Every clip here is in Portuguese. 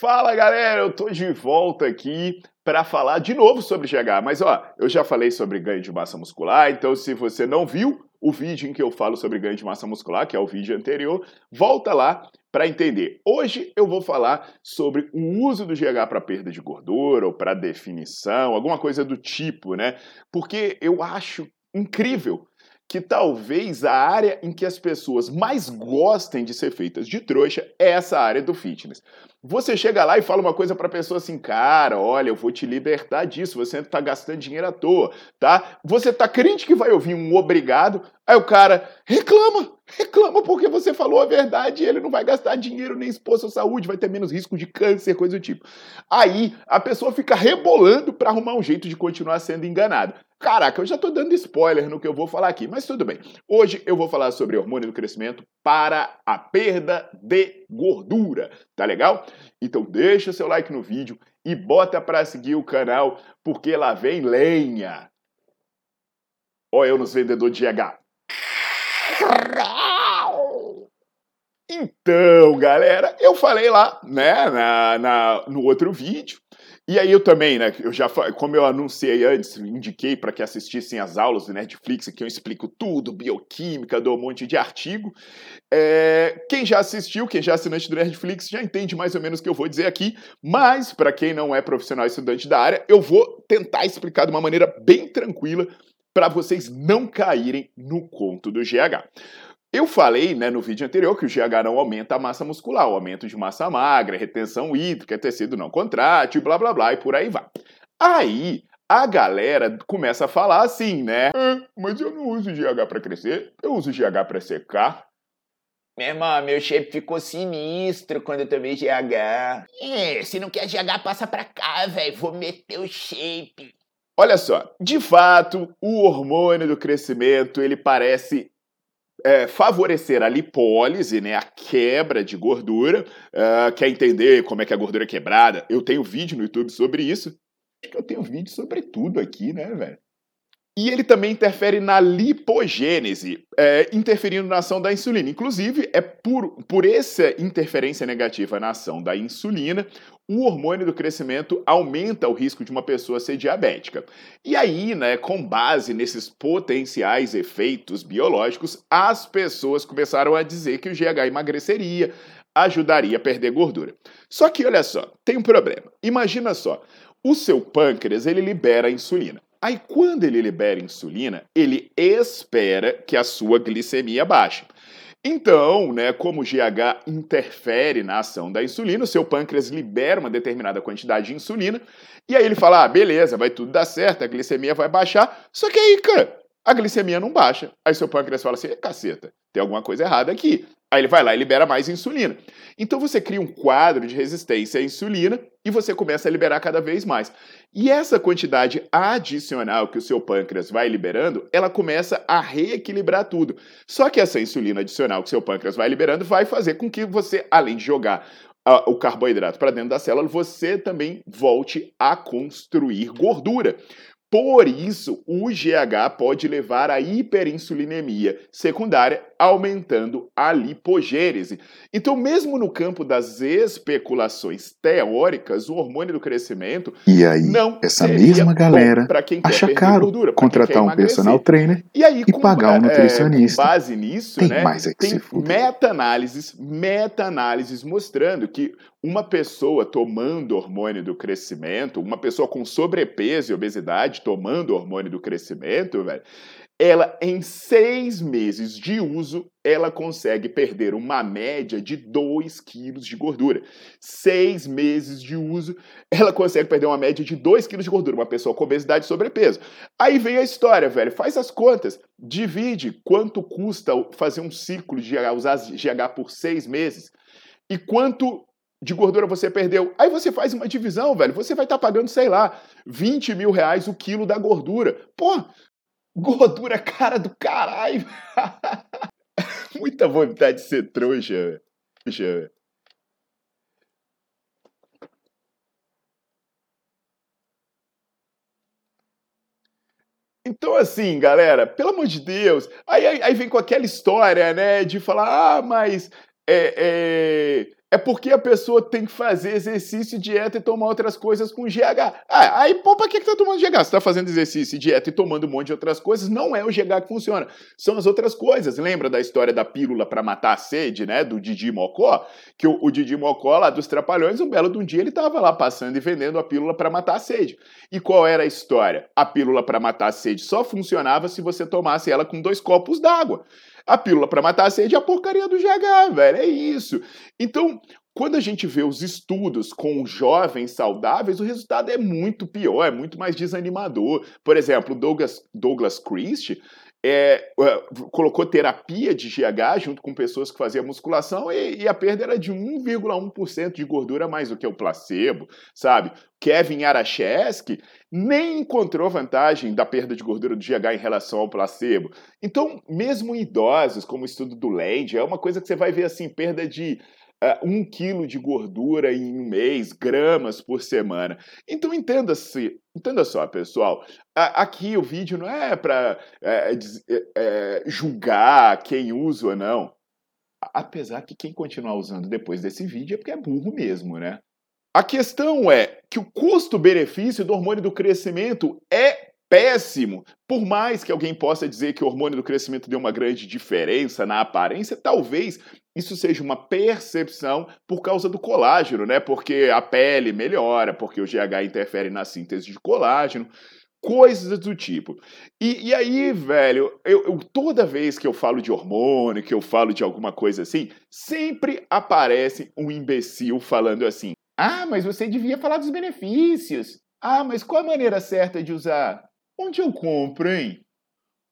Fala galera, eu tô de volta aqui para falar de novo sobre GH. Mas ó, eu já falei sobre ganho de massa muscular, então se você não viu o vídeo em que eu falo sobre ganho de massa muscular, que é o vídeo anterior, volta lá para entender. Hoje eu vou falar sobre o uso do GH para perda de gordura ou para definição, alguma coisa do tipo, né? Porque eu acho incrível que talvez a área em que as pessoas mais gostem de ser feitas de trouxa é essa área do fitness. Você chega lá e fala uma coisa para a pessoa assim, cara, olha, eu vou te libertar disso, você está gastando dinheiro à toa, tá? Você tá crente que vai ouvir um obrigado, aí o cara reclama, reclama porque você falou a verdade e ele não vai gastar dinheiro nem expor sua saúde, vai ter menos risco de câncer, coisa do tipo. Aí a pessoa fica rebolando para arrumar um jeito de continuar sendo enganada. Caraca, eu já tô dando spoiler no que eu vou falar aqui, mas tudo bem. Hoje eu vou falar sobre hormônio do crescimento para a perda de gordura, tá legal? Então deixa seu like no vídeo e bota para seguir o canal, porque lá vem lenha. Olha eu nos vendedor de GH. Então, galera, eu falei lá, né, na, na, no outro vídeo, e aí eu também, né, eu já, como eu anunciei antes, indiquei para que assistissem as aulas do Netflix, que eu explico tudo, bioquímica, dou um monte de artigo. É, quem já assistiu, quem já é assinante do Netflix, já entende mais ou menos o que eu vou dizer aqui, mas para quem não é profissional estudante da área, eu vou tentar explicar de uma maneira bem tranquila para vocês não caírem no conto do GH. Eu falei né, no vídeo anterior que o GH não aumenta a massa muscular, o aumento de massa magra, retenção hídrica, tecido não contrátil, blá blá blá e por aí vai. Aí a galera começa a falar assim, né? Ah, mas eu não uso GH para crescer, eu uso GH para secar. Meu irmão, meu shape ficou sinistro quando eu tomei GH. É, se não quer GH, passa pra cá, velho. Vou meter o shape. Olha só, de fato, o hormônio do crescimento ele parece é, favorecer a lipólise, né, a quebra de gordura. Uh, quer entender como é que a gordura é quebrada? Eu tenho vídeo no YouTube sobre isso. Acho que eu tenho vídeo sobre tudo aqui, né, velho? E ele também interfere na lipogênese, é, interferindo na ação da insulina. Inclusive, é por, por essa interferência negativa na ação da insulina, o hormônio do crescimento aumenta o risco de uma pessoa ser diabética. E aí, né, com base nesses potenciais efeitos biológicos, as pessoas começaram a dizer que o GH emagreceria, ajudaria a perder gordura. Só que olha só, tem um problema. Imagina só, o seu pâncreas ele libera a insulina. Aí, quando ele libera insulina, ele espera que a sua glicemia baixe. Então, né, como o GH interfere na ação da insulina, o seu pâncreas libera uma determinada quantidade de insulina, e aí ele fala: ah, beleza, vai tudo dar certo, a glicemia vai baixar. Só que aí, cara, a glicemia não baixa. Aí seu pâncreas fala assim: caceta, tem alguma coisa errada aqui. Aí ele vai lá e libera mais insulina. Então você cria um quadro de resistência à insulina e você começa a liberar cada vez mais. E essa quantidade adicional que o seu pâncreas vai liberando, ela começa a reequilibrar tudo. Só que essa insulina adicional que seu pâncreas vai liberando vai fazer com que você, além de jogar uh, o carboidrato para dentro da célula, você também volte a construir gordura. Por isso, o GH pode levar à hiperinsulinemia secundária, aumentando a lipogênese. Então, mesmo no campo das especulações teóricas, o hormônio do crescimento e aí, não essa mesma galera acha caro gordura, contratar um personal trainer e, aí, e pagar um nutricionista. É, base nisso, tem né, mais é que tem meta-análises, meta-análises mostrando que uma pessoa tomando hormônio do crescimento, uma pessoa com sobrepeso e obesidade tomando hormônio do crescimento, velho, ela em seis meses de uso, ela consegue perder uma média de 2 quilos de gordura. Seis meses de uso, ela consegue perder uma média de 2 quilos de gordura, uma pessoa com obesidade e sobrepeso. Aí vem a história, velho, faz as contas, divide quanto custa fazer um ciclo de usar GH por seis meses, e quanto de gordura você perdeu. Aí você faz uma divisão, velho. Você vai estar tá pagando, sei lá, 20 mil reais o quilo da gordura. Pô, Gordura cara do caralho. Muita vontade de ser trouxa, velho. Então, assim, galera, pelo amor de Deus, aí, aí, aí, vem com aquela história, né, de falar, ah, mas é, é, é porque a pessoa tem que fazer exercício, dieta e tomar outras coisas com GH. Ah, aí, pô, pra que, que tá tomando GH? Você tá fazendo exercício, dieta e tomando um monte de outras coisas, não é o GH que funciona. São as outras coisas. Lembra da história da pílula para matar a sede, né? Do Didi Mocó? Que o, o Didi Mocó, lá dos Trapalhões, um belo de um dia ele tava lá passando e vendendo a pílula para matar a sede. E qual era a história? A pílula para matar a sede só funcionava se você tomasse ela com dois copos d'água. A pílula para matar a sede é a porcaria do GH, velho. É isso. Então, quando a gente vê os estudos com jovens saudáveis, o resultado é muito pior, é muito mais desanimador. Por exemplo, Douglas, Douglas Christie é, colocou terapia de GH junto com pessoas que faziam musculação e, e a perda era de 1,1% de gordura mais do que o placebo, sabe? Kevin Aracheski nem encontrou vantagem da perda de gordura do GH em relação ao placebo. Então, mesmo em idosos, como o estudo do Land, é uma coisa que você vai ver assim, perda de uh, um quilo de gordura em um mês, gramas por semana. Então entenda-se, entenda só, pessoal. aqui o vídeo não é para é, é, julgar quem usa ou não. Apesar que quem continuar usando depois desse vídeo é porque é burro mesmo, né? A questão é que o custo-benefício do hormônio do crescimento é péssimo. Por mais que alguém possa dizer que o hormônio do crescimento deu uma grande diferença na aparência, talvez isso seja uma percepção por causa do colágeno, né? Porque a pele melhora, porque o GH interfere na síntese de colágeno, coisas do tipo. E, e aí, velho, eu, eu, toda vez que eu falo de hormônio, que eu falo de alguma coisa assim, sempre aparece um imbecil falando assim: ah, mas você devia falar dos benefícios. Ah, mas qual a maneira certa de usar? Onde eu compro, hein?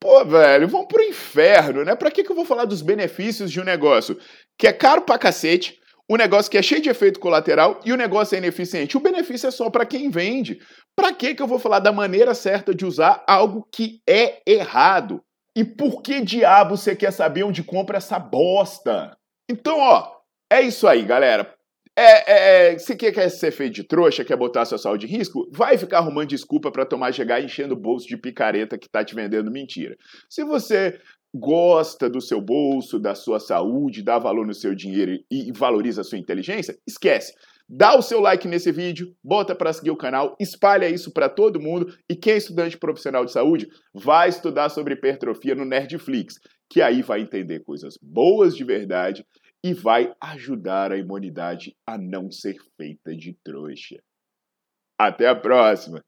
Pô, velho, vamos pro inferno, né? Pra que, que eu vou falar dos benefícios de um negócio que é caro pra cacete, um negócio que é cheio de efeito colateral e o negócio é ineficiente? O benefício é só para quem vende. Pra que, que eu vou falar da maneira certa de usar algo que é errado? E por que diabo você quer saber onde compra essa bosta? Então, ó, é isso aí, galera. É, é, é, se quer, quer ser feito de trouxa, quer botar sua saúde em risco, vai ficar arrumando desculpa para tomar GH enchendo o bolso de picareta que tá te vendendo mentira. Se você gosta do seu bolso, da sua saúde, dá valor no seu dinheiro e valoriza a sua inteligência, esquece. Dá o seu like nesse vídeo, bota para seguir o canal, espalha isso para todo mundo e quem é estudante profissional de saúde vai estudar sobre hipertrofia no Nerdflix, que aí vai entender coisas boas de verdade e vai ajudar a imunidade a não ser feita de trouxa. Até a próxima!